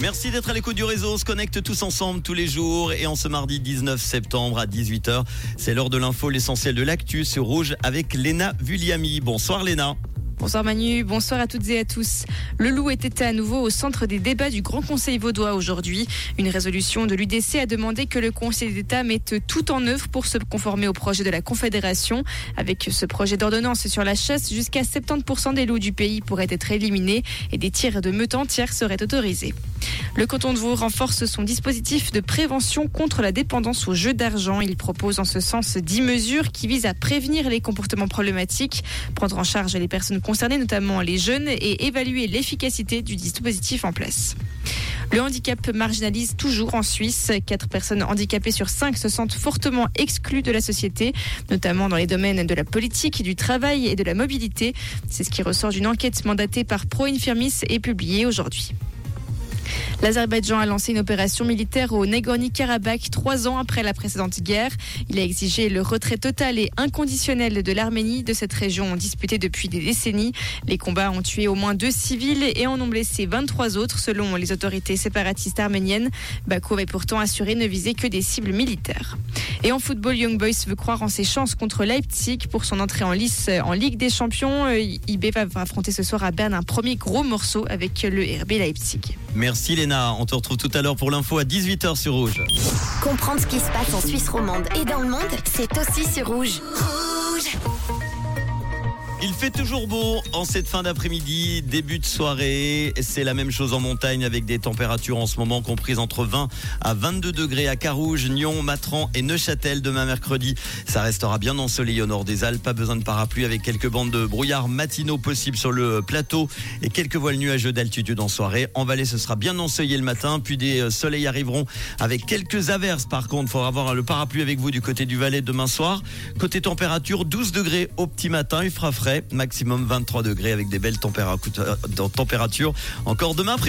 Merci d'être à l'écoute du réseau. Se connecte tous ensemble tous les jours et en ce mardi 19 septembre à 18h, c'est l'heure de l'info, l'essentiel de l'actu sur Rouge avec Léna Vulliami. Bonsoir Léna. Bonsoir Manu, bonsoir à toutes et à tous. Le loup était à nouveau au centre des débats du Grand Conseil vaudois aujourd'hui. Une résolution de l'UDC a demandé que le Conseil d'État mette tout en œuvre pour se conformer au projet de la Confédération. Avec ce projet d'ordonnance sur la chasse, jusqu'à 70% des loups du pays pourraient être éliminés et des tirs de meute entière seraient autorisés. Le canton de Vaud renforce son dispositif de prévention contre la dépendance aux jeux d'argent. Il propose en ce sens 10 mesures qui visent à prévenir les comportements problématiques, prendre en charge les personnes concernées, notamment les jeunes, et évaluer l'efficacité du dispositif en place. Le handicap marginalise toujours en Suisse. Quatre personnes handicapées sur cinq se sentent fortement exclues de la société, notamment dans les domaines de la politique, du travail et de la mobilité. C'est ce qui ressort d'une enquête mandatée par Pro Infirmis et publiée aujourd'hui. L'Azerbaïdjan a lancé une opération militaire au Nagorno-Karabakh trois ans après la précédente guerre. Il a exigé le retrait total et inconditionnel de l'Arménie de cette région disputée depuis des décennies. Les combats ont tué au moins deux civils et en ont blessé 23 autres selon les autorités séparatistes arméniennes. Bakou avait pourtant assuré ne viser que des cibles militaires. Et en football, Young Boys veut croire en ses chances contre Leipzig pour son entrée en lice en Ligue des Champions. IB va affronter ce soir à Berne un premier gros morceau avec le RB Leipzig. Merci Léna. On te retrouve tout à l'heure pour l'info à 18h sur Rouge. Comprendre ce qui se passe en Suisse romande et dans le monde, c'est aussi sur Rouge. Il fait toujours beau en cette fin d'après-midi, début de soirée. C'est la même chose en montagne avec des températures en ce moment comprises entre 20 à 22 degrés à Carouge, Nyon, Matran et Neuchâtel demain mercredi. Ça restera bien ensoleillé au nord des Alpes. Pas besoin de parapluie avec quelques bandes de brouillard matinaux possibles sur le plateau et quelques voiles nuageux d'altitude en soirée. En vallée, ce sera bien ensoleillé le matin, puis des euh, soleils arriveront avec quelques averses. Par contre, il faudra avoir le parapluie avec vous du côté du Valais demain soir. Côté température, 12 degrés au petit matin. Il fera frais maximum 23 degrés avec des belles températures. Encore demain après